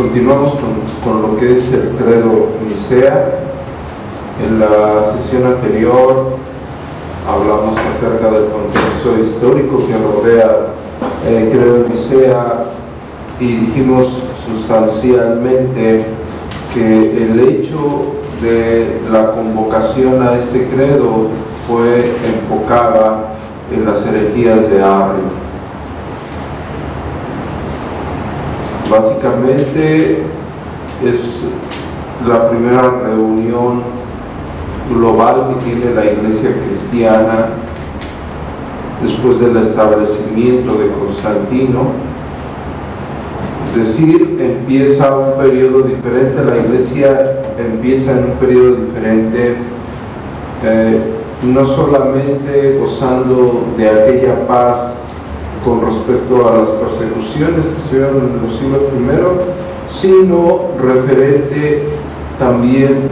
Continuamos con, lo que es el credo Nicea. En la sesión anterior hablamos acerca del contexto histórico que rodea el credo Nicea y dijimos sustancialmente que el hecho de la convocación a este credo fue enfocada en las herejías de Arrio Básicamente es la primera reunión global que tiene la iglesia cristiana después del establecimiento de Constantino. Es decir, empieza un periodo diferente, la iglesia empieza en un periodo diferente, eh, no solamente gozando de aquella paz con respecto a las persecuciones que estuvieron en los siglos primeros, sino referente también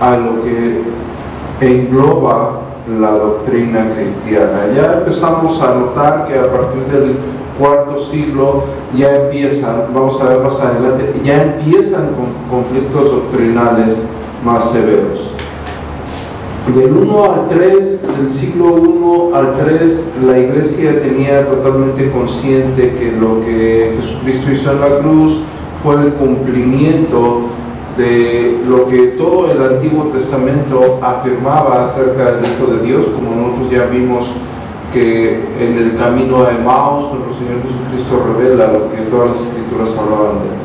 a lo que engloba la doctrina cristiana. Ya empezamos a notar que a partir del cuarto siglo ya empiezan, vamos a ver más adelante, ya empiezan con conflictos doctrinales más severos. Del 1 al 3, del siglo 1 al 3, la iglesia tenía totalmente consciente que lo que Jesucristo hizo en la cruz fue el cumplimiento de lo que todo el Antiguo Testamento afirmaba acerca del Hijo de Dios, como nosotros ya vimos que en el camino a Emmaus, nuestro Señor Jesucristo revela lo que todas las escrituras hablaban de él.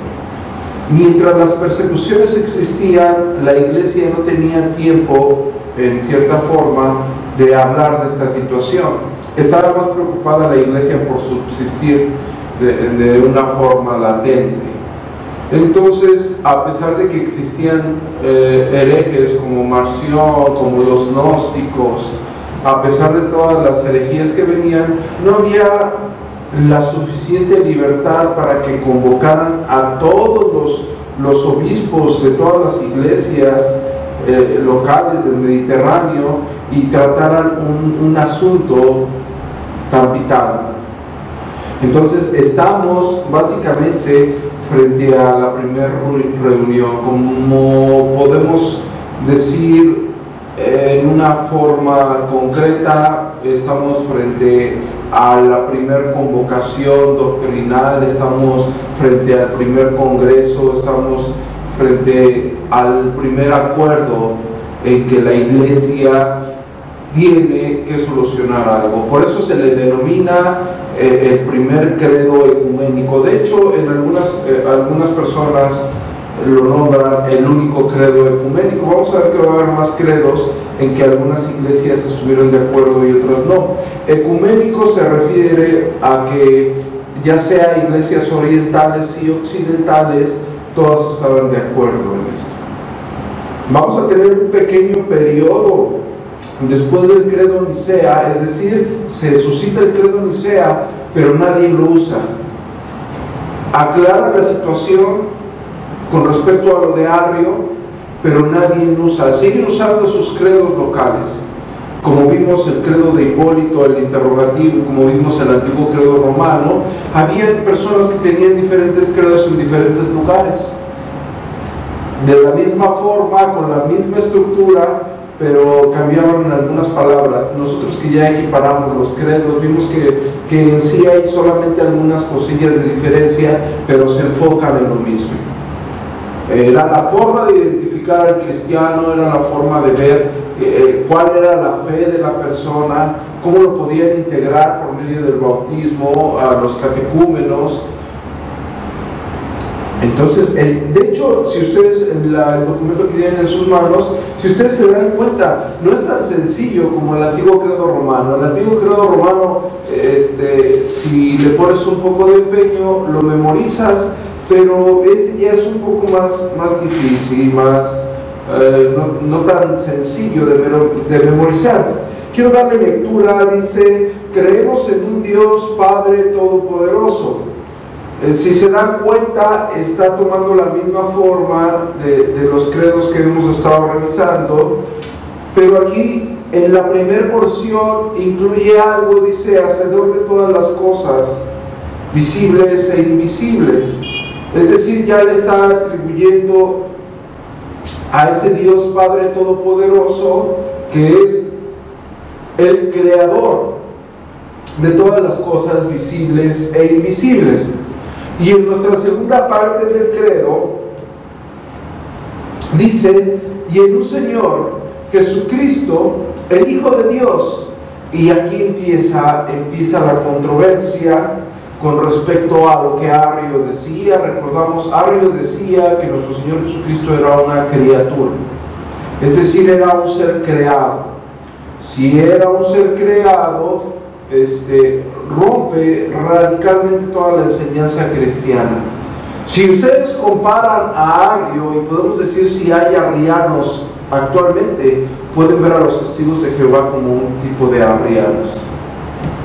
Mientras las persecuciones existían, la iglesia no tenía tiempo en cierta forma, de hablar de esta situación. Estaba más preocupada la iglesia por subsistir de, una forma latente. Entonces, a pesar de que existían eh, herejes como Marción, como los gnósticos, a pesar de todas las herejías que venían, no había la suficiente libertad para que convocaran a todos los, los obispos de todas las iglesias eh, locales del Mediterráneo y trataran un, asunto tan vital. Entonces estamos básicamente frente a la primera reunión, como podemos decir en una forma concreta, estamos frente a la primera convocación doctrinal, estamos frente al primer congreso, estamos frente al primer acuerdo en que la iglesia tiene que solucionar algo. Por eso se le denomina eh, el primer credo ecuménico. De hecho, en algunas, eh, algunas personas lo nombran el único credo ecuménico. Vamos a ver que va a haber más credos en que algunas iglesias estuvieron de acuerdo y otras no. Ecuménico se refiere a que ya sea iglesias orientales y occidentales, todas estaban de acuerdo en esto. Vamos a tener un pequeño periodo después del credo Nicea, es decir, se suscita el credo Nicea, pero nadie lo usa. Aclara la situación con respecto a lo de Arrio, pero nadie lo usa. Siguen usando sus credos locales como vimos el credo de Hipólito, el interrogativo, como vimos el antiguo credo romano, había personas que tenían diferentes credos en diferentes lugares. De la misma forma, con la misma estructura, pero cambiaban algunas palabras. Nosotros que ya equiparamos los credos, vimos que, que en sí hay solamente algunas cosillas de diferencia, pero se enfocan en lo mismo. Era la forma de identificar al cristiano, era la forma de ver eh, cuál era la fe de la persona, cómo lo podían integrar por medio del bautismo a los catecúmenos. Entonces, de hecho, si ustedes, el documento que tienen en sus manos, si ustedes se dan cuenta, no es tan sencillo como el antiguo credo romano. El antiguo credo romano, este, si le pones un poco de empeño, lo memorizas, pero este ya es un poco más, más difícil, más, eh, no, tan sencillo de, de memorizar. Quiero darle lectura, dice, creemos en un Dios Padre Todopoderoso. Eh, si se dan cuenta, está tomando la misma forma de, los credos que hemos estado revisando, pero aquí en la primera porción incluye algo, dice, hacedor de todas las cosas, visibles e invisibles. Es decir, ya le está atribuyendo a ese Dios Padre Todopoderoso que es el creador de todas las cosas visibles e invisibles. Y en nuestra segunda parte del credo dice, y en un Señor, Jesucristo, el Hijo de Dios. Y aquí empieza, empieza la controversia con respecto a lo que Arrio decía. Recordamos, Arrio decía que nuestro Señor Jesucristo era una criatura, es decir, era un ser creado. Si era un ser creado, este, rompe radicalmente toda la enseñanza cristiana. Si ustedes comparan a Arrio, y podemos decir si hay arrianos actualmente, pueden ver a los testigos de Jehová como un tipo de arrianos.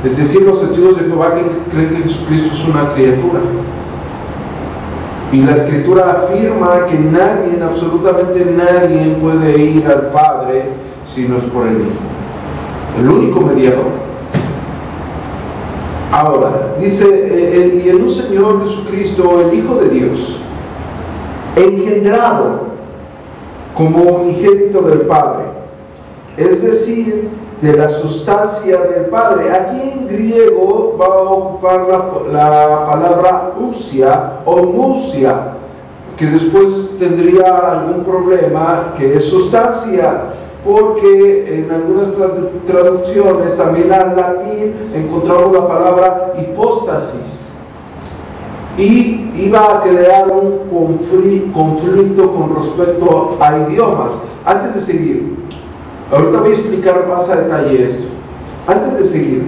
Es decir, los testigos de Jehová que creen que Jesucristo es una criatura. Y la escritura afirma que nadie, absolutamente nadie puede ir al Padre si no es por el Hijo. El único mediador. Ahora, dice, eh, y en un Señor Jesucristo, el Hijo de Dios, engendrado como unigénito del Padre, es decir, de la sustancia del Padre. Aquí en griego va a ocupar la, palabra usia o musia, que después tendría algún problema, que es sustancia, porque en algunas traducciones, también al latín, encontramos la palabra hipóstasis. Y iba a crear un conflicto con respecto a idiomas. Antes de seguir, Ahorita voy a explicar más a detalle esto. Antes de seguir,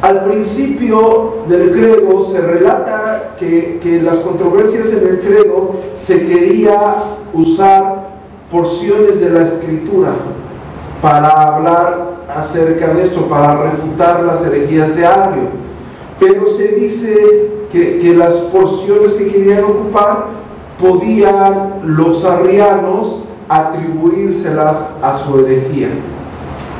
al principio del credo se relata que, que las controversias en el credo se quería usar porciones de la escritura para hablar acerca de esto, para refutar las herejías de Arrio. Pero se dice que, que las porciones que querían ocupar podían los arrianos atribuírselas a su herejía.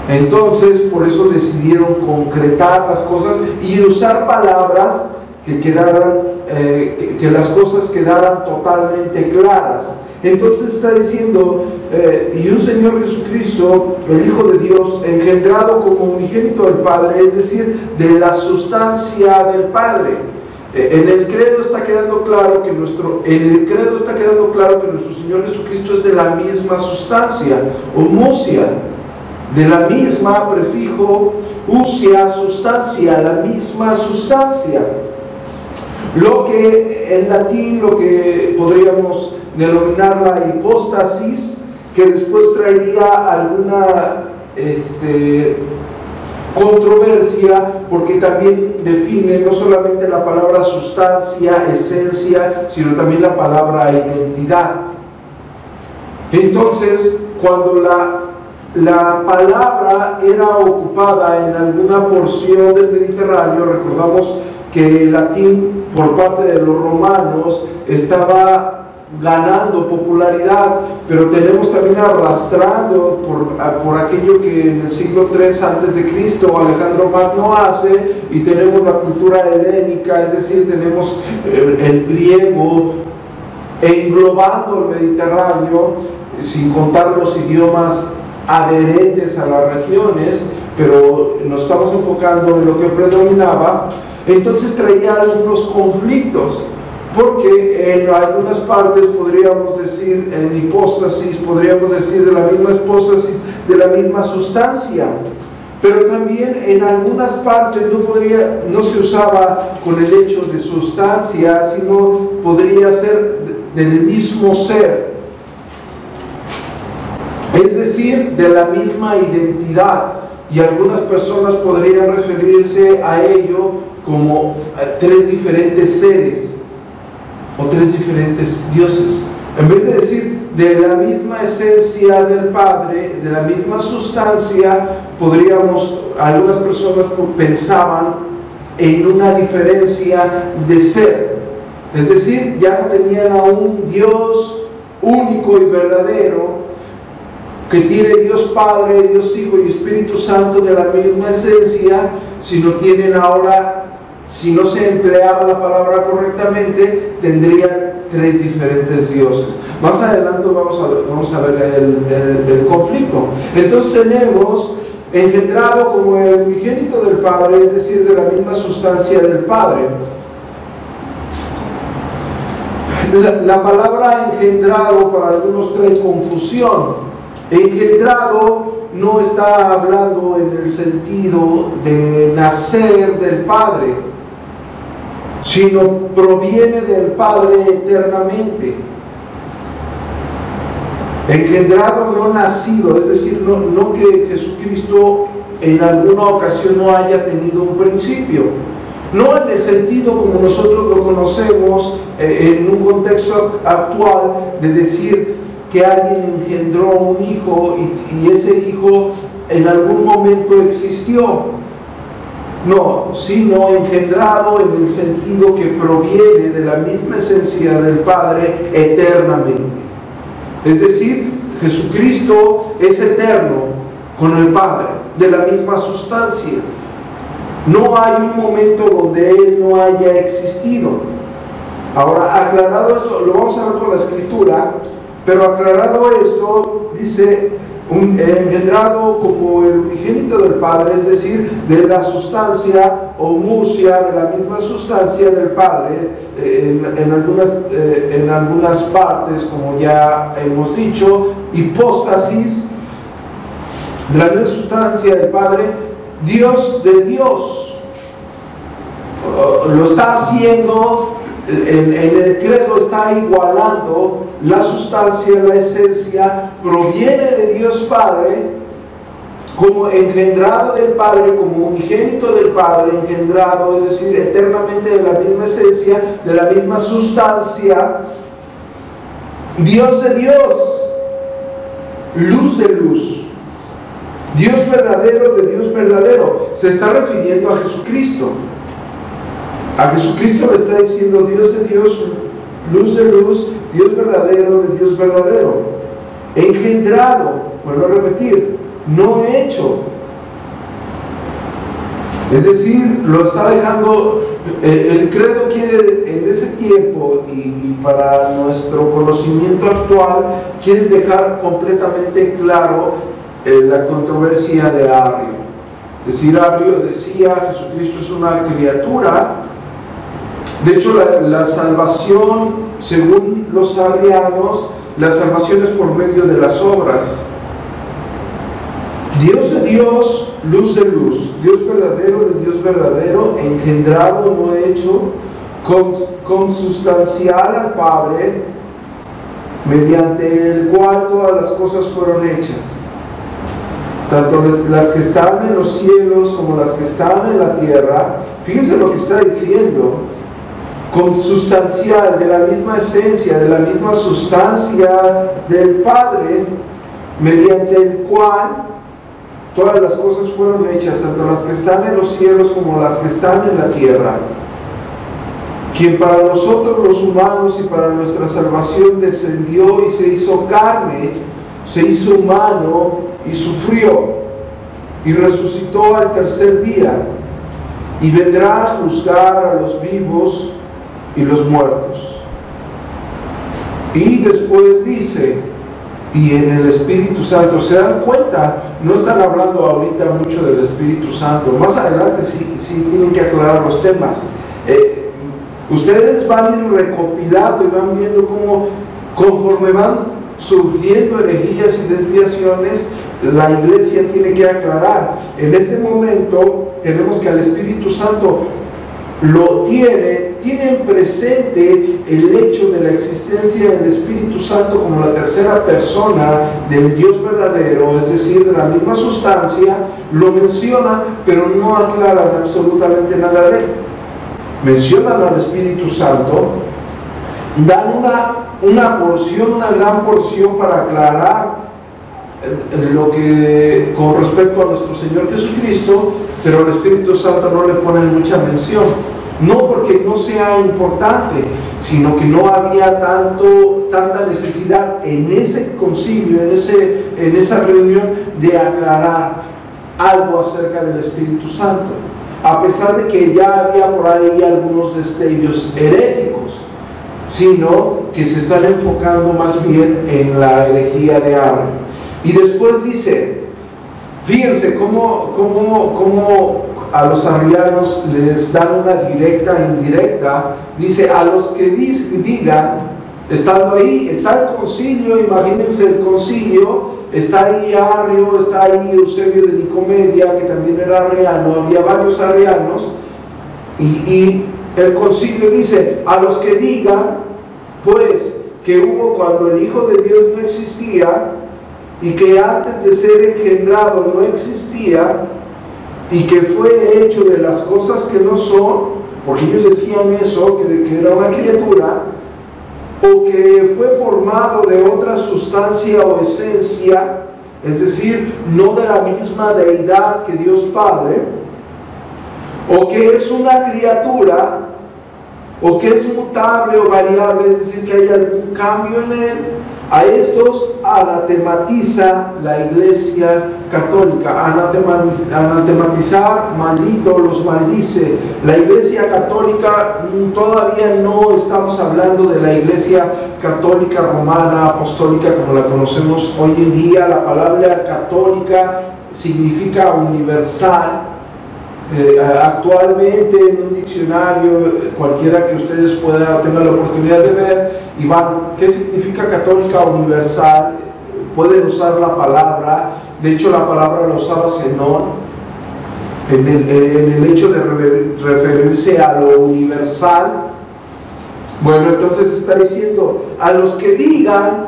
Entonces, por eso decidieron concretar las cosas y usar palabras que quedaran, eh, que, las cosas quedaran totalmente claras. Entonces está diciendo, eh, y un Señor Jesucristo, el Hijo de Dios, engendrado como unigénito del Padre, es decir, de la sustancia del Padre. Eh, en el credo está quedando claro que nuestro, en el credo está quedando claro que nuestro Señor Jesucristo es de la misma sustancia, homosia, de la misma prefijo usia sustancia, la misma sustancia. Lo que en latín, lo que podríamos denominar la hipóstasis, que después traería alguna este, controversia porque también define no solamente la palabra sustancia, esencia, sino también la palabra identidad. Entonces, cuando la, la palabra era ocupada en alguna porción del Mediterráneo, recordamos que el latín por parte de los romanos estaba ganando popularidad, pero tenemos también arrastrando por, por aquello que en el siglo III antes de Cristo Alejandro Magno hace y tenemos la cultura helénica, es decir, tenemos el, el griego e englobando el Mediterráneo sin contar los idiomas adherentes a las regiones, pero nos estamos enfocando en lo que predominaba, entonces traía algunos conflictos porque en algunas partes podríamos decir en hipóstasis, podríamos decir de la misma hipóstasis, de la misma sustancia, pero también en algunas partes no, se usaba con el hecho de sustancia, sino podría ser del mismo ser, es decir, de la misma identidad. Y algunas personas podrían referirse a ello como tres diferentes seres o tres diferentes dioses. En vez de decir de la misma esencia del Padre, de la misma sustancia, podríamos, algunas personas pensaban en una diferencia de ser. Es decir, ya no tenían a un Dios único y verdadero, que tiene Dios Padre, Dios Hijo y Espíritu Santo de la misma esencia, sino tienen ahora si no se empleaba la palabra correctamente, tendrían tres diferentes dioses. Más adelante vamos a ver, el conflicto. Entonces tenemos engendrado como el unigénito del Padre, es decir, de la misma sustancia del Padre. La, palabra engendrado para algunos trae confusión. Engendrado no está hablando en el sentido de nacer del Padre, sino proviene del Padre eternamente engendrado, no nacido, es decir, no, que Jesucristo en alguna ocasión no haya tenido un principio. No en el sentido como nosotros lo conocemos eh, en un contexto actual de decir que alguien engendró un hijo y, y ese hijo en algún momento existió. No, sino engendrado en el sentido que proviene de la misma esencia del Padre eternamente. Es decir, Jesucristo es eterno con el Padre, de la misma sustancia. No hay un momento donde Él no haya existido. Ahora, aclarado esto, lo vamos a ver con la escritura, pero aclarado esto, dice, engendrado como el unigénito del Padre, es decir, de la sustancia o musia, de la misma sustancia del Padre, eh, en, algunas, eh, en algunas partes, como ya hemos dicho, hipóstasis, de la misma sustancia del Padre, Dios de Dios. Lo está haciendo en, el credo está igualando la sustancia, la esencia, proviene de Dios Padre, como engendrado del Padre, como unigénito del Padre, engendrado, es decir, eternamente de la misma esencia, de la misma sustancia, Dios de Dios, luz de luz, Dios verdadero de Dios verdadero, se está refiriendo a Jesucristo. A Jesucristo le está diciendo Dios de Dios, luz de luz, Dios verdadero de Dios verdadero. Engendrado, vuelvo a repetir, no hecho. Es decir, lo está dejando, el, credo quiere en ese tiempo y, para nuestro conocimiento actual, quiere dejar completamente claro eh, la controversia de Arrio. Es decir, Arrio decía, Jesucristo es una criatura, de hecho, la, salvación, según los arrianos, la salvación es por medio de las obras. Dios de Dios, luz de luz, Dios verdadero de Dios verdadero, engendrado, no hecho, consustancial al Padre, mediante el cual todas las cosas fueron hechas. Tanto las que están en los cielos como las que están en la tierra. Fíjense lo que está diciendo consustancial, de la misma esencia, de la misma sustancia del Padre, mediante el cual todas las cosas fueron hechas, tanto las que están en los cielos como las que están en la tierra, quien para nosotros los humanos y para nuestra salvación descendió y se hizo carne, se hizo humano y sufrió y resucitó al tercer día y vendrá a juzgar a los vivos y los muertos. Y después dice, y en el Espíritu Santo, ¿se dan cuenta? No están hablando ahorita mucho del Espíritu Santo. Más adelante sí, sí tienen que aclarar los temas. Eh, ustedes van recopilando y van viendo cómo conforme van surgiendo herejías y desviaciones, la iglesia tiene que aclarar. En este momento tenemos que al Espíritu Santo lo tiene, tienen presente el hecho de la existencia del Espíritu Santo como la tercera persona del Dios verdadero, es decir, de la misma sustancia, lo mencionan, pero no aclaran absolutamente nada de él. Mencionan al Espíritu Santo, dan una, una porción, una gran porción para aclarar lo que con respecto a nuestro Señor Jesucristo, pero al Espíritu Santo no le ponen mucha mención. No porque no sea importante, sino que no había tanto, tanta necesidad en ese concilio, en, ese, en esa reunión, de aclarar algo acerca del Espíritu Santo. A pesar de que ya había por ahí algunos destellos heréticos. sino que se están enfocando más bien en la herejía de Arre. Y después dice, fíjense cómo, cómo, cómo a los arrianos les dan una directa e indirecta, dice, a los que digan, estando ahí, está el concilio, imagínense el concilio, está ahí Arrio, está ahí Eusebio de Nicomedia, que también era arriano, había varios arrianos, y, y el concilio dice, a los que digan, pues, que hubo cuando el Hijo de Dios no existía, y que antes de ser engendrado no existía, y que fue hecho de las cosas que no son, porque ellos decían eso, que, que era una criatura, o que fue formado de otra sustancia o esencia, es decir, no de la misma deidad que Dios Padre, o que es una criatura, o que es mutable o variable, es decir, que hay algún cambio en él, a estos anatematiza la iglesia católica. anatematizar, maldito, los maldice. La iglesia católica mm, todavía no estamos hablando de la iglesia católica romana, apostólica, como la conocemos hoy en día. La palabra católica significa universal eh, actualmente en un diccionario, cualquiera que ustedes puedan tener la oportunidad de ver, y van, ¿qué significa católica universal? Pueden usar la palabra, de hecho la palabra la usaba Zenón, en el, en el hecho de referirse a lo universal. Bueno, entonces está diciendo, a los que digan,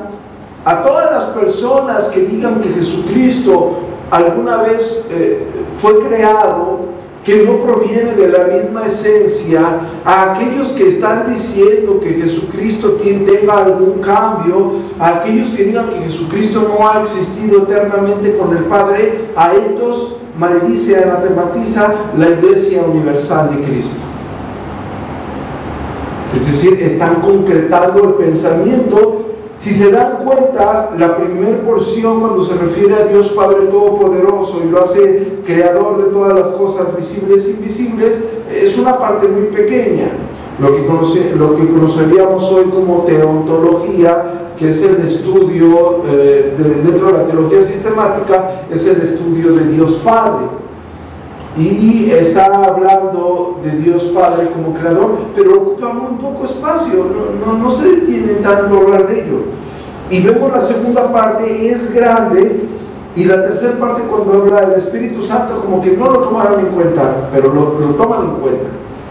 a todas las personas que digan que Jesucristo alguna vez eh, fue creado, que no proviene de la misma esencia, a aquellos que están diciendo que Jesucristo tenga algún cambio, a aquellos que digan que Jesucristo no ha existido eternamente con el Padre, a estos maldice, anatematiza la Iglesia Universal de Cristo. Es decir, están concretando el pensamiento si se dan cuenta, la primera porción cuando se refiere a Dios Padre Todopoderoso y lo hace creador de todas las cosas visibles e invisibles, es una parte muy pequeña. Lo que, que conoceríamos hoy como teontología, que es el estudio eh, dentro de la teología sistemática, es el estudio de Dios Padre y está hablando de Dios Padre como creador, pero ocupa muy poco espacio, no, no, no se detiene tanto a hablar de ello. Y vemos la segunda parte, es grande, y la tercera parte cuando habla del Espíritu Santo como que no lo tomaron en cuenta, pero lo, lo toman en cuenta.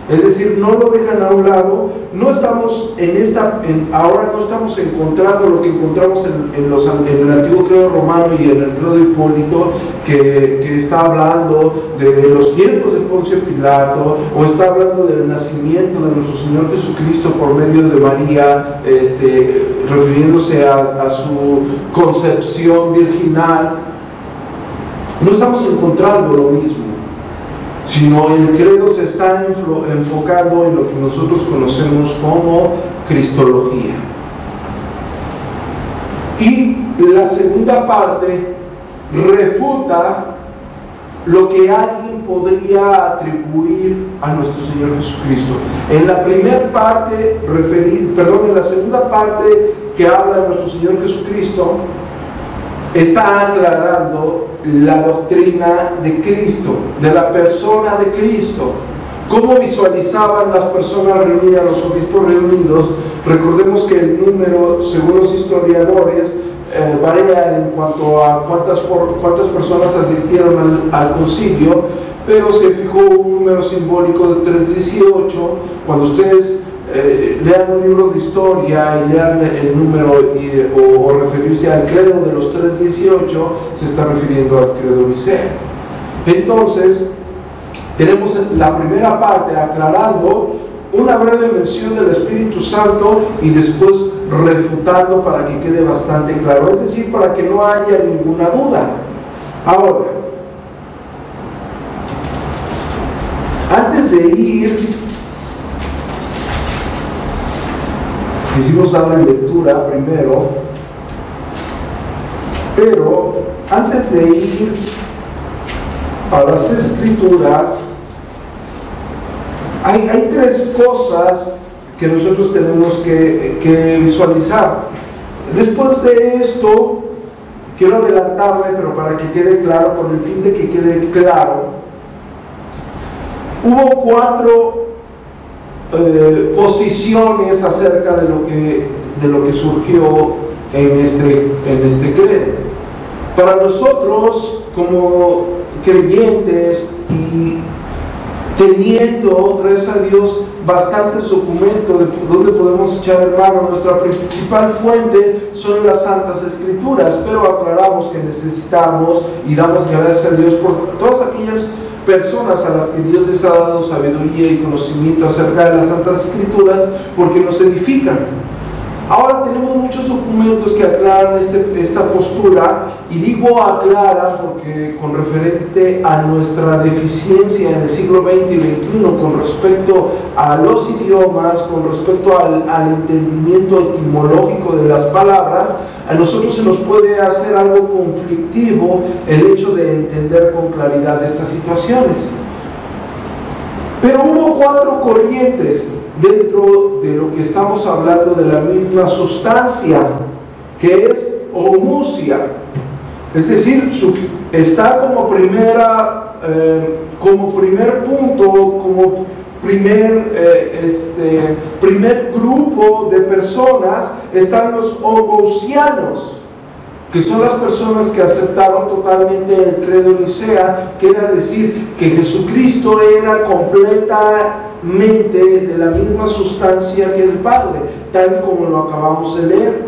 Es decir, no lo dejan a un lado, no estamos en esta, ahora no estamos encontrando lo que encontramos en, los, en el antiguo credo romano y en el credo Hipólito, que, está hablando de los tiempos de Poncio Pilato, o está hablando del nacimiento de nuestro Señor Jesucristo por medio de María, este, refiriéndose a su concepción virginal. No estamos encontrando lo mismo sino el credo se está enfocando en lo que nosotros conocemos como Cristología. Y la segunda parte refuta lo que alguien podría atribuir a nuestro Señor Jesucristo. En la primera parte, perdón, en la segunda parte que habla de nuestro Señor Jesucristo, está aclarando la doctrina de Cristo, de la persona de Cristo. ¿Cómo visualizaban las personas reunidas, los obispos reunidos? Recordemos que el número, según los historiadores, eh, varía en cuanto a cuántas, personas asistieron al, al, concilio, pero se fijó un número simbólico de 318. Cuando ustedes eh, lean un libro de historia y lean el número o, referirse al credo de los 318, se está refiriendo al credo niceo. Entonces, tenemos la primera parte aclarando una breve mención del Espíritu Santo y después refutando para que quede bastante claro, es decir, para que no haya ninguna duda. Ahora, antes de ir Quisimos dar la lectura primero, pero antes de ir a las escrituras, hay, tres cosas que nosotros tenemos que, que visualizar. Después de esto, quiero adelantarme, pero para que quede claro, con el fin de que quede claro, hubo cuatro eh, posiciones acerca de lo que, de lo que surgió en este, en este credo. Para nosotros, como creyentes y teniendo, gracias a Dios, bastantes documentos de donde podemos echar el mano. Nuestra principal fuente son las Santas Escrituras, pero aclaramos que necesitamos y damos gracias a Dios por todas aquellas personas a las que Dios les ha dado sabiduría y conocimiento acerca de las Santas Escrituras porque nos edifican. Ahora tenemos muchos documentos que aclaran este, esta postura y digo aclaran porque con referente a nuestra deficiencia en el siglo XX y XXI con respecto a los idiomas, con respecto al, al entendimiento etimológico de las palabras, a nosotros se nos puede hacer algo conflictivo el hecho de entender con claridad estas situaciones. Pero hubo cuatro corrientes dentro de lo que estamos hablando de la misma sustancia, que es homusia. Es decir, está como primera, eh, como primer punto, como primer, eh, este, primer grupo de personas, están los homusianos que son las personas que aceptaron totalmente el credo nicea, que era decir que Jesucristo era completamente de la misma sustancia que el Padre, tal como lo acabamos de leer.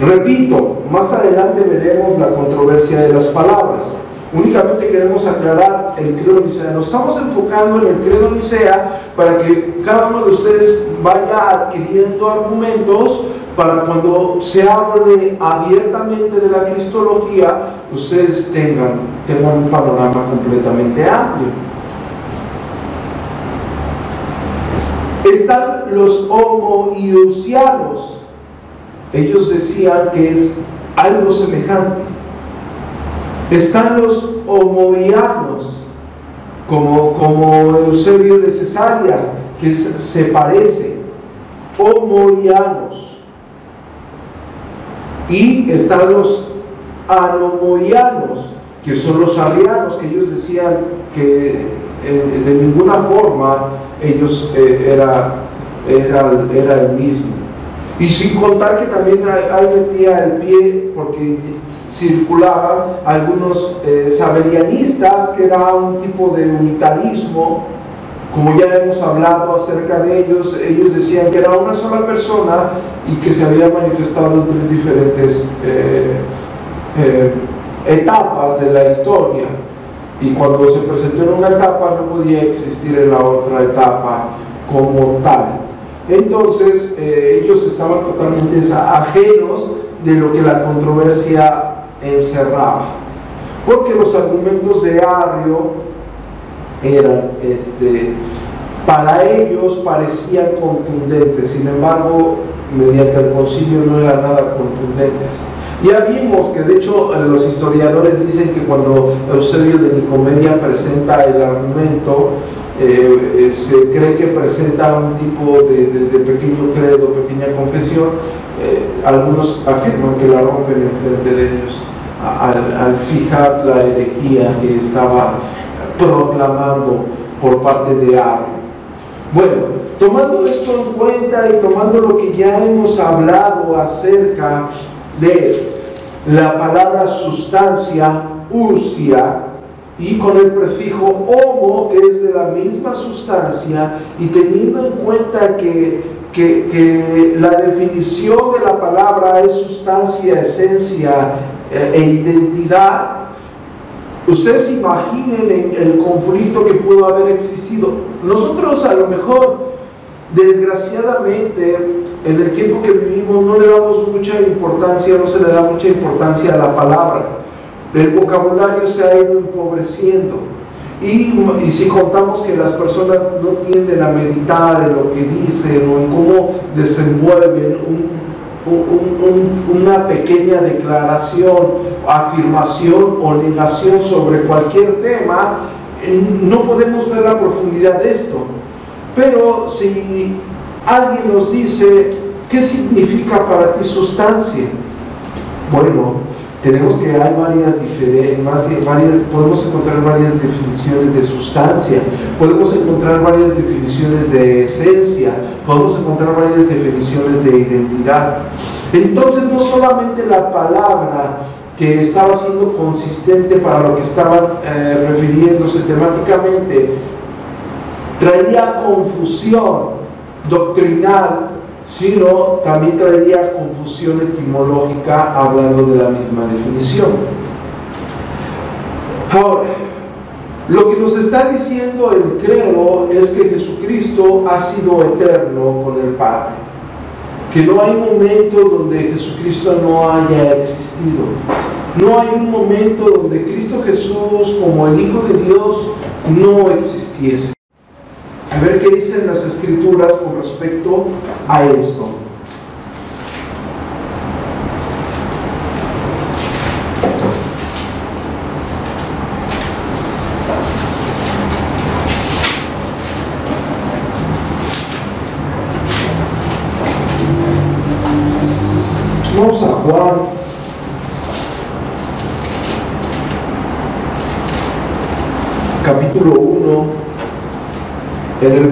Repito, más adelante veremos la controversia de las palabras. Únicamente queremos aclarar el credo nicea. Nos estamos enfocando en el credo nicea para que cada uno de ustedes vaya adquiriendo argumentos para cuando se hable abiertamente de la cristología, ustedes tengan, tengan un panorama completamente amplio. Están los homoiusianos. Ellos decían que es algo semejante. Están los homoianos, como, como Eusebio de Cesarea, que se parece. Homoianos y están los anomoianos, que son los arianos, que ellos decían que eh, de ninguna forma ellos eh, era, era, el mismo. Y sin contar que también hay, metía el pie, porque circulaban algunos eh, que era un tipo de unitarismo, como ya hemos hablado acerca de ellos, ellos decían que era una sola persona y que se había manifestado en tres diferentes eh, eh, etapas de la historia. Y cuando se presentó en una etapa no podía existir en la otra etapa como tal. Entonces eh, ellos estaban totalmente ajenos de lo que la controversia encerraba. Porque los argumentos de Arrio eran, este, para ellos parecían contundentes, sin embargo, mediante el concilio no eran nada contundentes. Ya vimos que de hecho los historiadores dicen que cuando Eusebio de Nicomedia presenta el argumento, eh, eh, se cree que presenta un tipo de, pequeño credo, pequeña confesión, eh, algunos afirman que la rompen en frente de ellos al, al fijar la herejía que estaba proclamando por parte de Arrio. Bueno, tomando esto en cuenta y tomando lo que ya hemos hablado acerca de la palabra sustancia, usia, y con el prefijo homo, que es de la misma sustancia, y teniendo en cuenta que, que, que la definición de la palabra es sustancia, esencia eh, e identidad, Ustedes imaginen el conflicto que pudo haber existido. Nosotros a lo mejor, desgraciadamente, en el tiempo que vivimos no le damos mucha importancia, no se le da mucha importancia a la palabra. El vocabulario se ha ido empobreciendo. Y, si contamos que las personas no tienden a meditar en lo que dicen o en cómo desenvuelven un, una pequeña declaración, afirmación o negación sobre cualquier tema, no podemos ver la profundidad de esto. Pero si alguien nos dice, ¿qué significa para ti sustancia? Bueno, tenemos que hay varias diferentes, varias, podemos encontrar varias definiciones de sustancia, podemos encontrar varias definiciones de esencia, podemos encontrar varias definiciones de identidad. Entonces no solamente la palabra que estaba siendo consistente para lo que estaban eh, refiriéndose temáticamente, traería confusión doctrinal, sino también traería confusión etimológica hablando de la misma definición. Ahora, lo que nos está diciendo el credo es que Jesucristo ha sido eterno con el Padre, que no hay momento donde Jesucristo no haya existido, no hay un momento donde Cristo Jesús como el Hijo de Dios no existiese. A ver qué dicen las escrituras con respecto a esto. Vamos a Juan capítulo 1 en el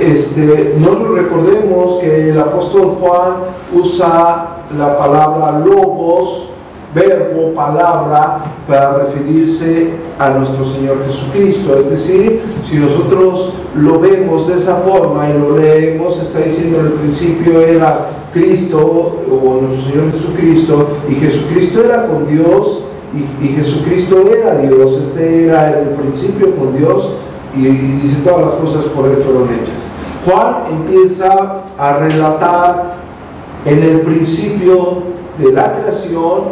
este, no recordemos que el apóstol Juan usa la palabra logos, verbo, palabra, para referirse a nuestro Señor Jesucristo. Es decir, si nosotros lo vemos de esa forma y lo leemos, está diciendo en el principio era Cristo o nuestro Señor Jesucristo, y Jesucristo era con Dios, y, y Jesucristo era Dios, este era el principio con Dios, y, dice todas las cosas por él fueron hechas. Juan empieza a relatar en el principio de la creación,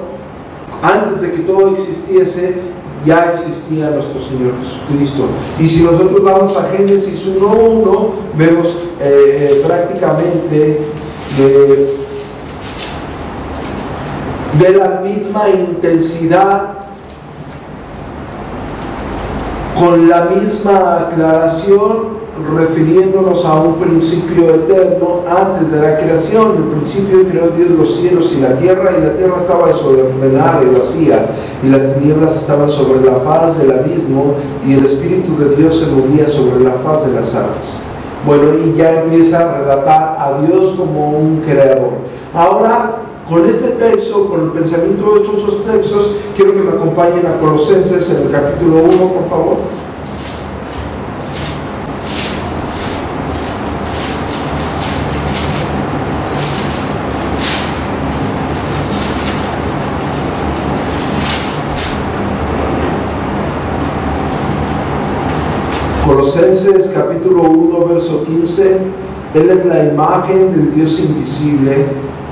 antes de que todo existiese, ya existía nuestro Señor Jesucristo. Y si nosotros vamos a Génesis 1.1, vemos eh, eh, prácticamente de, de la misma intensidad con la misma aclaración refiriéndonos a un principio eterno antes de la creación. El principio creó Dios los cielos y la tierra, y la tierra estaba desordenada y vacía, y las tinieblas estaban sobre la faz del abismo, y el Espíritu de Dios se movía sobre la faz de las aguas. Bueno, y ya empieza a relatar a Dios como un creador. Ahora, con este texto, con el pensamiento de todos estos textos, quiero que me acompañen a Colosenses en el capítulo 1, por favor. Colosenses capítulo 1, verso 15, Él es la imagen del Dios invisible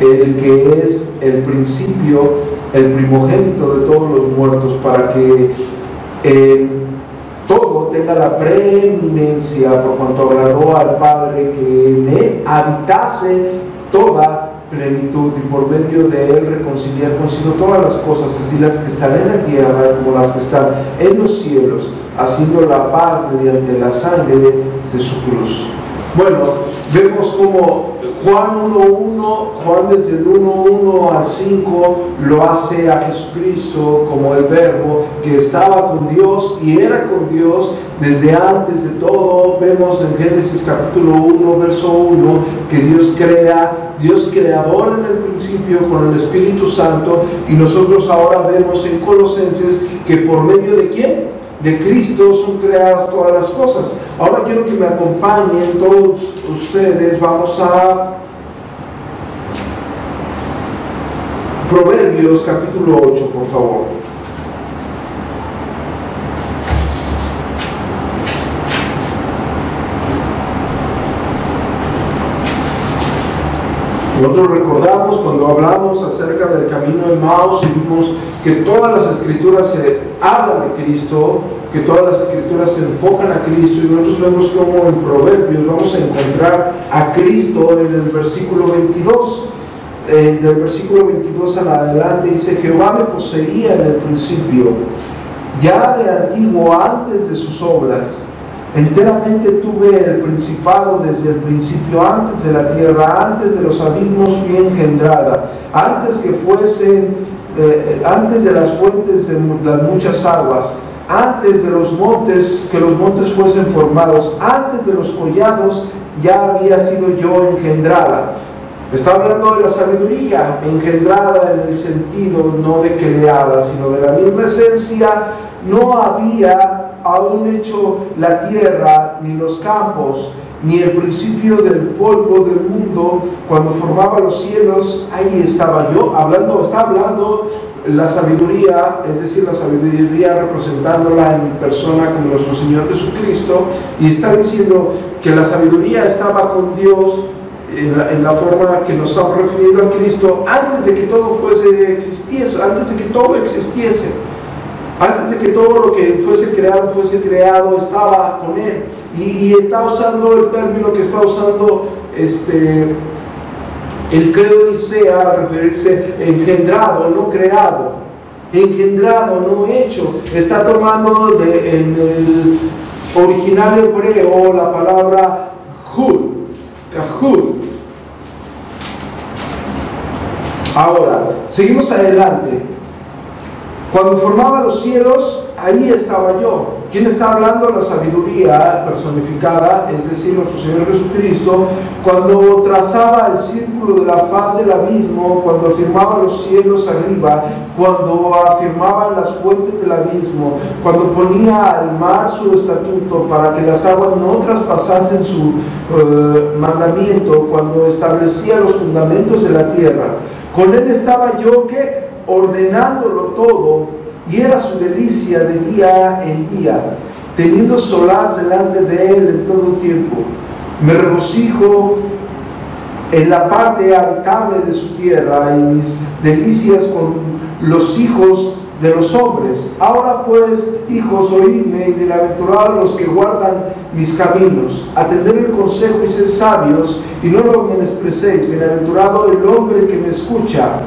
el que es el principio, el primogénito de todos los muertos, para que eh, todo tenga la preeminencia por cuanto agradó al Padre que en él habitase toda plenitud y por medio de él reconciliar consigo todas las cosas, así las que están en la tierra como las que están en los cielos, haciendo la paz mediante la sangre de su cruz. Bueno, vemos como Juan 1.1, Juan desde el 1.1 al 5 lo hace a Jesucristo como el verbo que estaba con Dios y era con Dios desde antes de todo. Vemos en Génesis capítulo 1, verso 1, que Dios crea, Dios creador en el principio con el Espíritu Santo y nosotros ahora vemos en Colosenses que por medio de quién? De Cristo son creadas todas las cosas. Ahora quiero que me acompañen todos ustedes. Vamos a Proverbios capítulo 8, por favor. Nosotros recordamos cuando hablamos acerca del camino de Maus y vimos que todas las escrituras se hablan de Cristo, que todas las escrituras se enfocan a Cristo y nosotros vemos como en Proverbios vamos a encontrar a Cristo en el versículo 22. Eh, del versículo 22 en adelante dice, Jehová me poseía en el principio, ya de antiguo, antes de sus obras Enteramente tuve el principado desde el principio, antes de la tierra, antes de los abismos fui engendrada, antes que fuesen, eh, antes de las fuentes de las muchas aguas, antes de los montes, que los montes fuesen formados, antes de los collados, ya había sido yo engendrada. Está hablando de la sabiduría, engendrada en el sentido no de creada, sino de la misma esencia. No había aún hecho la tierra, ni los campos, ni el principio del polvo del mundo, cuando formaba los cielos, ahí estaba yo, hablando, está hablando la sabiduría, es decir, la sabiduría representándola en persona como nuestro Señor Jesucristo, y está diciendo que la sabiduría estaba con Dios en la, forma que nos estamos refiriendo a Cristo antes de que todo fuese existiese, antes de que todo existiese. Antes de que todo lo que fuese creado fuese creado, estaba con Él. Y, está usando el término que está usando este, el credo Nicea a referirse engendrado, no creado. Engendrado, no hecho. Está tomando de, en el original hebreo la palabra hud, kahud. Ahora, seguimos adelante. Cuando formaba los cielos, ahí estaba yo. ¿Quién está hablando? La sabiduría personificada, es decir, nuestro Señor Jesucristo, cuando trazaba el círculo de la faz del abismo, cuando afirmaba los cielos arriba, cuando afirmaba las fuentes del abismo, cuando ponía al mar su estatuto para que las aguas no traspasasen su eh, mandamiento, cuando establecía los fundamentos de la tierra. Con él estaba yo que ordenándolo todo, y era su delicia de día en día, teniendo solaz delante de él en todo tiempo. Me regocijo en la parte habitable de su tierra y mis delicias con los hijos de los hombres. Ahora pues, hijos, oídme y bienaventurados los que guardan mis caminos. Atended el consejo y sed sabios y no lo menosprecéis. Bienaventurado el hombre que me escucha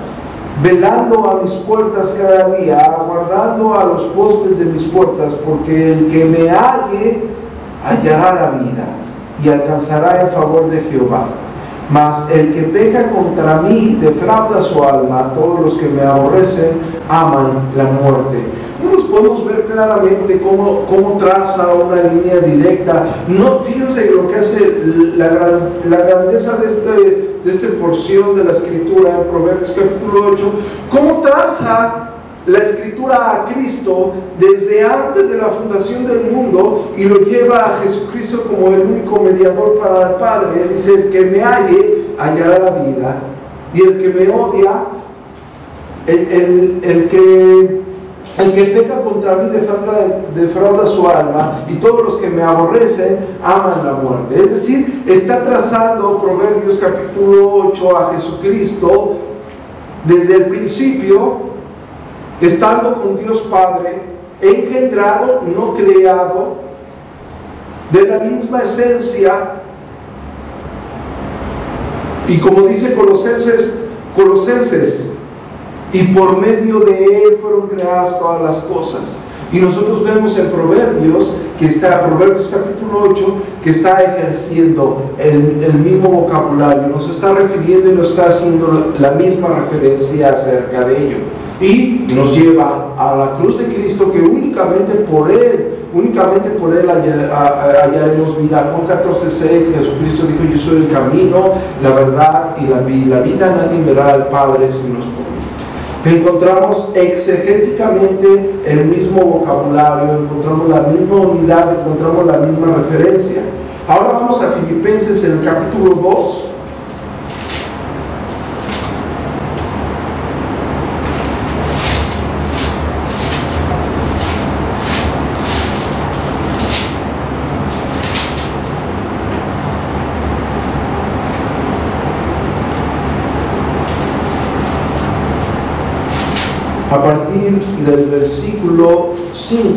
velando a mis puertas cada día, aguardando a los postes de mis puertas, porque el que me halle hallará la vida y alcanzará el favor de Jehová. Mas el que peca contra mí defrauda su alma, todos los que me aborrecen aman la muerte. Nosotros podemos ver claramente cómo, cómo traza una línea directa. No, fíjense lo que hace la, la grandeza de este de esta porción de la escritura en Proverbios capítulo 8, cómo traza la escritura a Cristo desde antes de la fundación del mundo y lo lleva a Jesucristo como el único mediador para el Padre. dice, el que me halle, hallará la vida. Y el que me odia, el, el que el que peca contra mí defrauda, su alma y todos los que me aborrecen aman la muerte. Es decir, está trazando Proverbios capítulo 8 a Jesucristo desde el principio, estando con Dios Padre, engendrado, no creado, de la misma esencia. Y como dice Colosenses, Colosenses y por medio de Él fueron creadas todas las cosas. Y nosotros vemos en Proverbios, que está, Proverbios capítulo 8, que está ejerciendo el, mismo vocabulario, nos está refiriendo y nos está haciendo la misma referencia acerca de ello. Y nos lleva a la cruz de Cristo que únicamente por Él, únicamente por Él hallaremos vida. Juan 14, 6, Jesucristo dijo, yo soy el camino, la verdad y la vida. Nadie verá al Padre si nos Encontramos exegéticamente el mismo vocabulario, encontramos la misma unidad, encontramos la misma referencia. Ahora vamos a Filipenses en el capítulo 2. A partir del versículo 5.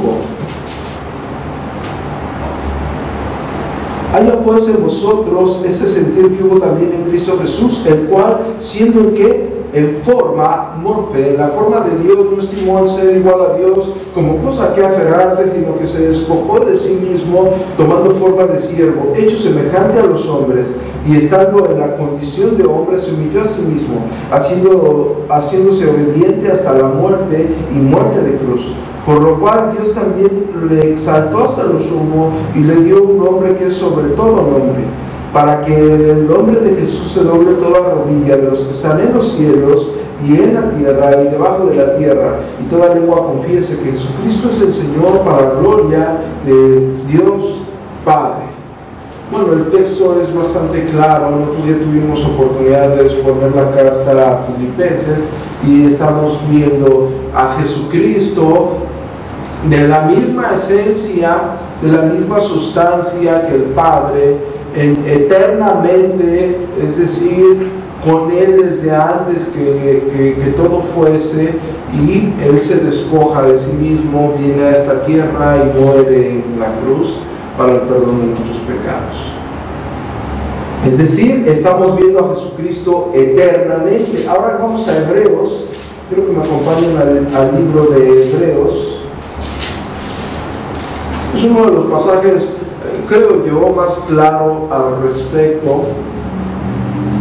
Haya pues en vosotros ese sentir que hubo también en Cristo Jesús, el cual, siendo en que en forma, morfe, la forma de Dios, no estimó al ser igual a Dios como cosa que aferrarse, sino que se despojó de sí mismo, tomando forma de siervo, hecho semejante a los hombres, y estando en la condición de hombre, se humilló a sí mismo, haciendo, haciéndose obediente hasta la muerte y muerte de cruz. Por lo cual Dios también le exaltó hasta lo sumo y le dio un nombre que es sobre todo nombre para que en el nombre de Jesús se doble toda rodilla de los que están en los cielos y en la tierra y debajo de la tierra, y toda lengua confiese que Jesucristo es el Señor para gloria de Dios Padre. Bueno, el texto es bastante claro, nosotros ya tuvimos oportunidad de exponer la carta a Filipenses y estamos viendo a Jesucristo de la misma esencia, de la misma sustancia que el Padre, eternamente, es decir, con Él desde antes que, que, todo fuese, y Él se despoja de sí mismo, viene a esta tierra y muere en la cruz para el perdón de nuestros pecados. Es decir, estamos viendo a Jesucristo eternamente. Ahora vamos a Hebreos. Quiero que me acompañen al libro de Hebreos. Es uno de los pasajes creo yo, más claro al respecto.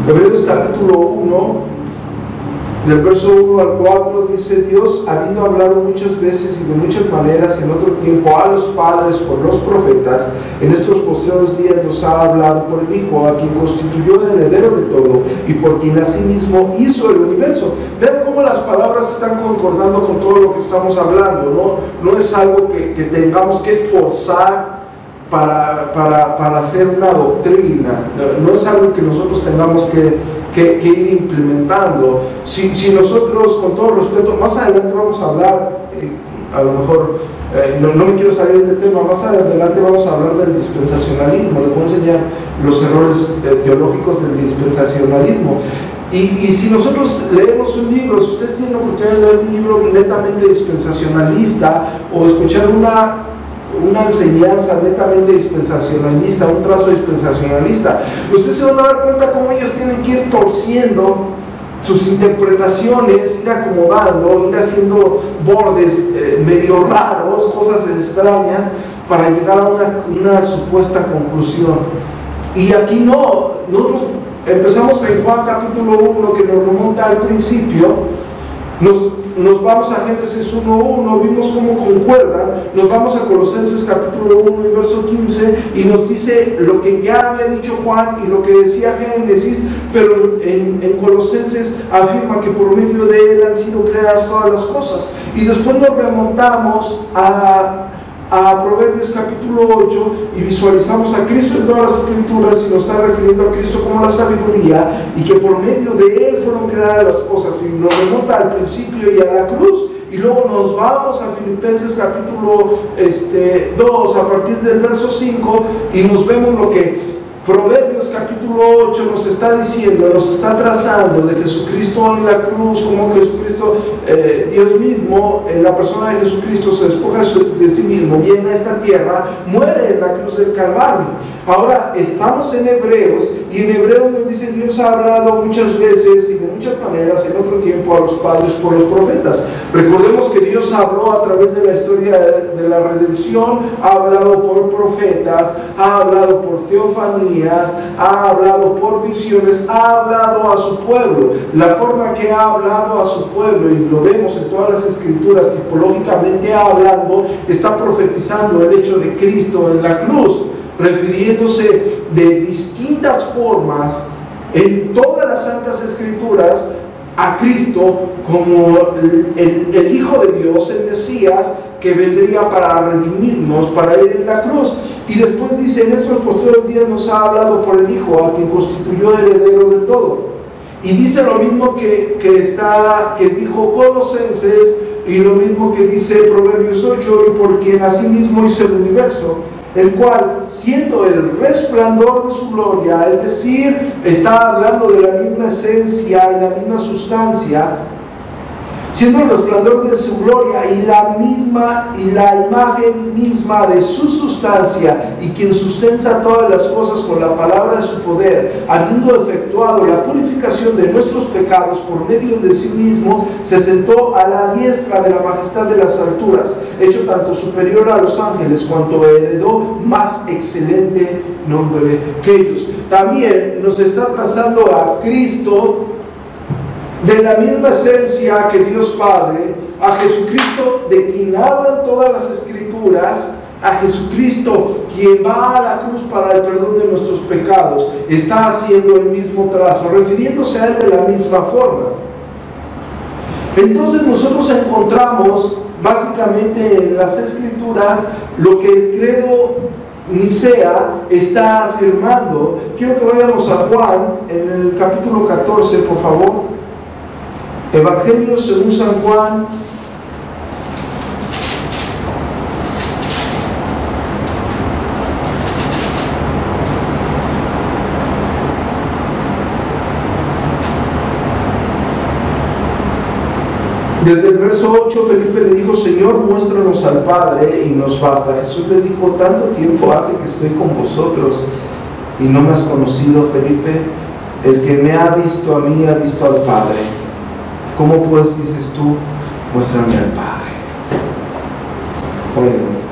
Hebreos capítulo 1, del verso 1 al 4 dice Dios, habiendo hablado muchas veces y de muchas maneras en otro tiempo a los padres por los profetas, en estos postreros días nos ha hablado por el Hijo, a quien constituyó el heredero de todo y por quien asimismo hizo el universo. Vean cómo las palabras están concordando con todo lo que estamos hablando, ¿no? No es algo que, que tengamos que forzar para, para, para, hacer una doctrina, no es algo que nosotros tengamos que, que, ir implementando. Si, si, nosotros, con todo respeto, más adelante vamos a hablar, eh, a lo mejor eh, no, no, me quiero salir del tema, más adelante vamos a hablar del dispensacionalismo, les voy a enseñar los errores eh, teológicos del dispensacionalismo. Y, y, si nosotros leemos un libro, si ustedes tienen la oportunidad de leer un libro netamente dispensacionalista o escuchar una una enseñanza netamente dispensacionalista, un trazo dispensacionalista, ustedes se van a dar cuenta cómo ellos tienen que ir torciendo sus interpretaciones, ir acomodando, ir haciendo bordes eh, medio raros, cosas extrañas, para llegar a una, una supuesta conclusión. Y aquí no, nosotros empezamos en Juan capítulo 1 que nos remonta al principio, nos vamos a Génesis 1.1, vimos cómo concuerdan, nos vamos a Colosenses capítulo 1 y verso 15 y nos dice lo que ya había dicho Juan y lo que decía Génesis, pero en Colosenses afirma que por medio de él han sido creadas todas las cosas. Y después nos remontamos a a Proverbios capítulo 8 y visualizamos a Cristo en todas las escrituras y nos está refiriendo a Cristo como la sabiduría y que por medio de Él fueron creadas las cosas y nos remonta al principio y a la cruz y luego nos vamos a Filipenses capítulo este, 2 a partir del verso 5 y nos vemos lo que Proverbios capítulo 8 nos está diciendo, nos está trazando de Jesucristo en la cruz, como Jesucristo, eh, Dios mismo, en la persona de Jesucristo se despoja de sí mismo, viene a esta tierra, muere en la cruz del Calvario. Ahora estamos en Hebreos Y en hebreo nos dice, Dios ha hablado muchas veces y de muchas maneras en otro tiempo a los padres por los profetas. Recordemos que Dios habló a través de la historia de la redención, ha hablado por profetas, ha hablado por teofanías, ha hablado por visiones, ha hablado a su pueblo. La forma que ha hablado a su pueblo, y lo vemos en todas las escrituras, tipológicamente hablando, está profetizando el hecho de Cristo en la cruz refiriéndose de distintas formas en todas las santas escrituras a Cristo como el, Hijo de Dios, el Mesías, que vendría para redimirnos, para ir en la cruz. Y después dice, en estos posteriores días nos ha hablado por el Hijo, a quien constituyó heredero de todo. Y dice lo mismo que, que, está, que dijo Colosenses y lo mismo que dice Proverbios 8, y por quien asimismo hizo el universo el cual, siendo el resplandor de su gloria, es decir, está hablando de la misma esencia y la misma sustancia, siendo el resplandor de su gloria y la misma y la imagen misma de su sustancia y quien sustenta todas las cosas con la palabra de su poder, habiendo efectuado la purificación de nuestros pecados por medio de sí mismo, se sentó a la diestra de la majestad de las alturas, hecho tanto superior a los ángeles cuanto heredó más excelente nombre que ellos. También nos está trazando a Cristo de la misma esencia que Dios Padre, a Jesucristo de quien hablan todas las escrituras, a Jesucristo quien va a la cruz para el perdón de nuestros pecados, está haciendo el mismo trazo, refiriéndose a él de la misma forma. Entonces nosotros encontramos básicamente en las escrituras lo que el credo Nicea está afirmando. Quiero que vayamos a Juan en el capítulo 14, por favor. Evangelio según San Juan. Desde el verso 8 Felipe le dijo, Señor, muéstranos al Padre y nos basta. Jesús le dijo, tanto tiempo hace que estoy con vosotros y no me has conocido, Felipe. El que me ha visto a mí ha visto al Padre. ¿Cómo pues dices tú, muéstrame al Padre? Bueno,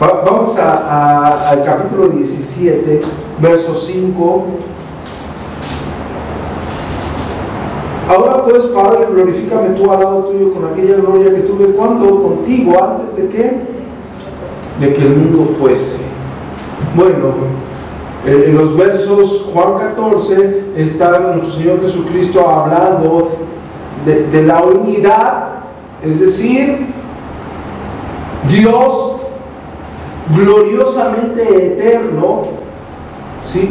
vamos al capítulo 17, verso 5. Ahora pues, Padre, glorifícame tú al lado tuyo con aquella gloria que tuve cuando contigo, antes de que, de que el mundo fuese. Bueno, en los versos Juan 14 está nuestro Señor Jesucristo hablando de, la unidad, es decir, Dios gloriosamente eterno, ¿sí?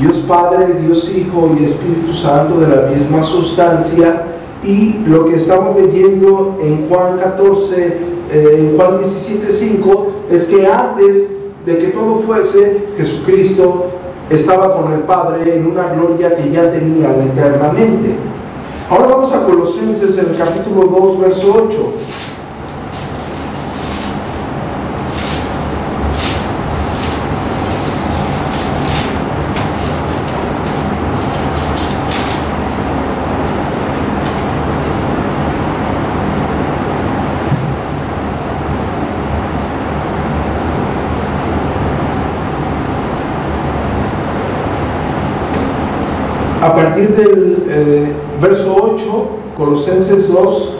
Dios Padre, Dios Hijo y Espíritu Santo de la misma sustancia. Y lo que estamos leyendo en Juan 14, eh, en Juan 17, 5, es que antes de que todo fuese, Jesucristo estaba con el Padre en una gloria que ya tenían eternamente. Ahora vamos a Colosenses en el capítulo 2, verso 8. a partir del eh, verso 8, Colosenses 2,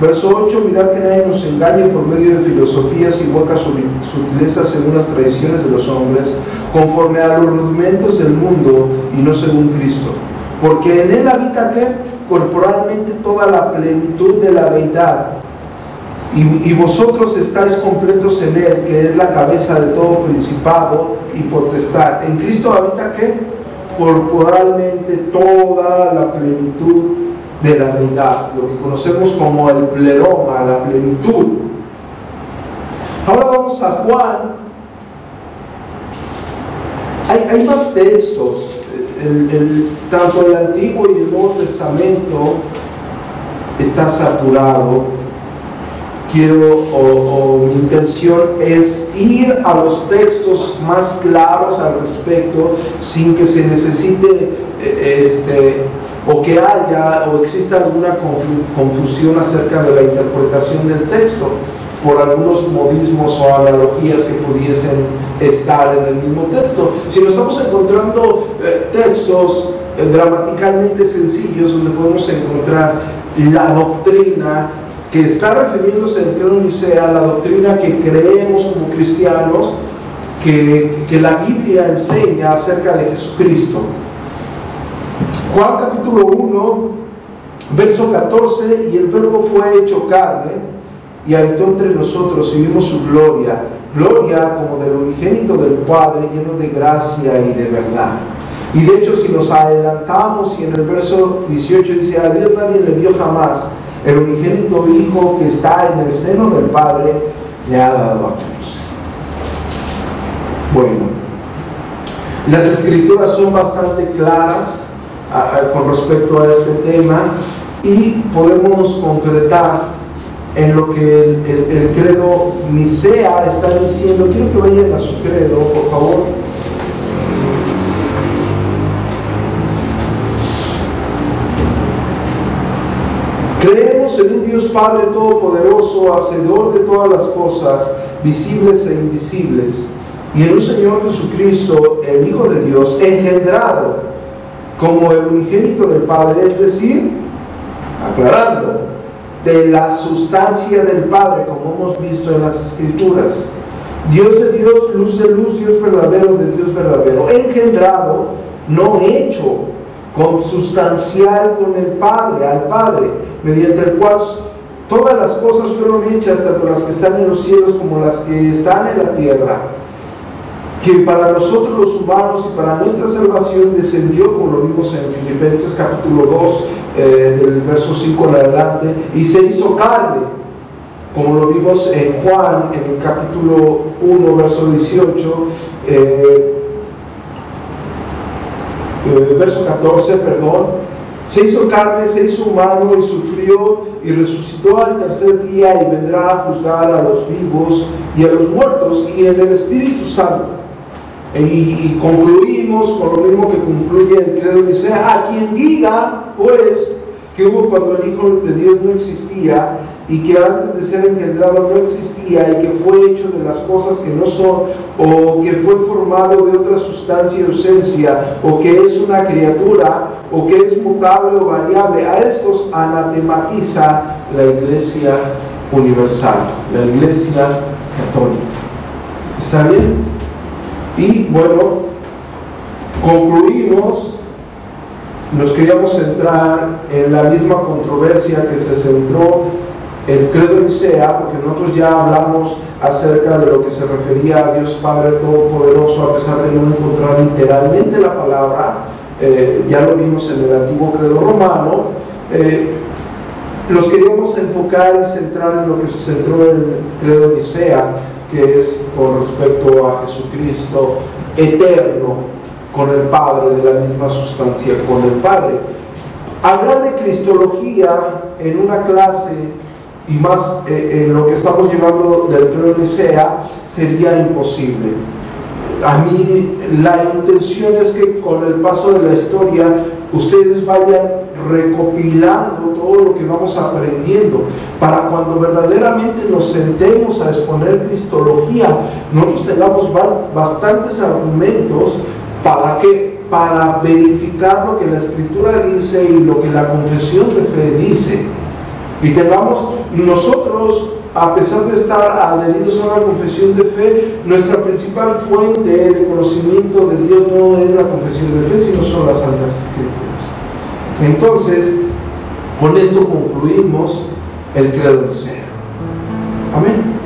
verso 8, mirad que nadie nos engañe por medio de filosofías y huecas sutilezas según las tradiciones de los hombres, conforme a los rudimentos del mundo y no según Cristo. Porque en él habita que corporalmente toda la plenitud de la deidad. Y, y vosotros estáis completos en él, que es la cabeza de todo principado y potestad. En Cristo habita que corporalmente toda la plenitud de la deidad, lo que conocemos como el pleroma, la plenitud. Ahora vamos a Juan. Hay, más textos, el, tanto el Antiguo y el Nuevo Testamento está saturado quiero o, mi intención es ir a los textos más claros al respecto sin que se necesite eh, este, o que haya o exista alguna confusión acerca de la interpretación del texto por algunos modismos o analogías que pudiesen estar en el mismo texto. Si no estamos encontrando eh, textos eh, gramaticalmente sencillos donde podemos encontrar la doctrina que está refiriéndose en credo Nicea, la doctrina que creemos como cristianos, que, que la Biblia enseña acerca de Jesucristo. Juan capítulo 1, verso 14, y el verbo fue hecho carne y habitó entre nosotros y vimos su gloria, gloria como del unigénito del Padre, lleno de gracia y de verdad. Y de hecho, si nos adelantamos y en el verso 18 dice, a Dios nadie le vio jamás, el unigénito Hijo que está en el seno del Padre, le ha dado a Dios. Bueno, las escrituras son bastante claras con respecto a este tema y podemos concretar en lo que el, el, credo Nicea está diciendo. Quiero que vayan a su credo, por favor. Creemos en un Dios Padre Todopoderoso, Hacedor de todas las cosas, visibles e invisibles, y en un Señor Jesucristo, el Hijo de Dios, engendrado como el unigénito del Padre, es decir, aclarando, de la sustancia del Padre, como hemos visto en las Escrituras. Dios de Dios, luz de luz, Dios verdadero de Dios verdadero, engendrado, no hecho, consustancial con el Padre, al Padre, mediante el cual todas las cosas fueron hechas, tanto las que están en los cielos como las que están en la tierra que para nosotros los humanos y para nuestra salvación descendió, como lo vimos en Filipenses capítulo 2, eh, del verso 5 en adelante, y se hizo carne, como lo vimos en Juan, en el capítulo 1, verso 18, eh, eh, verso 14, perdón, se hizo carne, se hizo humano y sufrió y resucitó al tercer día y vendrá a juzgar a los vivos y a los muertos y en el Espíritu Santo. Y, concluimos con lo mismo que concluye el credo dice a quien diga, pues, que hubo cuando el Hijo de Dios no existía y que antes de ser engendrado no existía y que fue hecho de las cosas que no son o que fue formado de otra sustancia o esencia o que es una criatura o que es mutable o variable, a estos anatematiza la iglesia universal, la iglesia católica. ¿Está bien? Y bueno, concluimos, nos queríamos centrar en la misma controversia que se centró el credo Nicea, porque nosotros ya hablamos acerca de lo que se refería a Dios Padre Todopoderoso, a pesar de no encontrar literalmente la palabra, eh, ya lo vimos en el antiguo credo romano. Eh, nos queríamos enfocar y centrar en lo que se centró en el credo Nicea, que es con respecto a Jesucristo eterno con el Padre, de la misma sustancia con el Padre. Hablar de Cristología en una clase y más eh, en lo que estamos llevando del credo Nicea sería imposible. A mí la intención es que con el paso de la historia ustedes vayan recopilando todo lo que vamos aprendiendo para cuando verdaderamente nos sentemos a exponer cristología, nosotros tengamos bastantes argumentos para que para verificar lo que la escritura dice y lo que la confesión de fe dice. Y tengamos nosotros, a pesar de estar adheridos a una confesión de fe, nuestra principal fuente de conocimiento de Dios no es la confesión de fe, sino son las Santas Escrituras. Entonces, con esto concluimos el credo Nicea. Amén.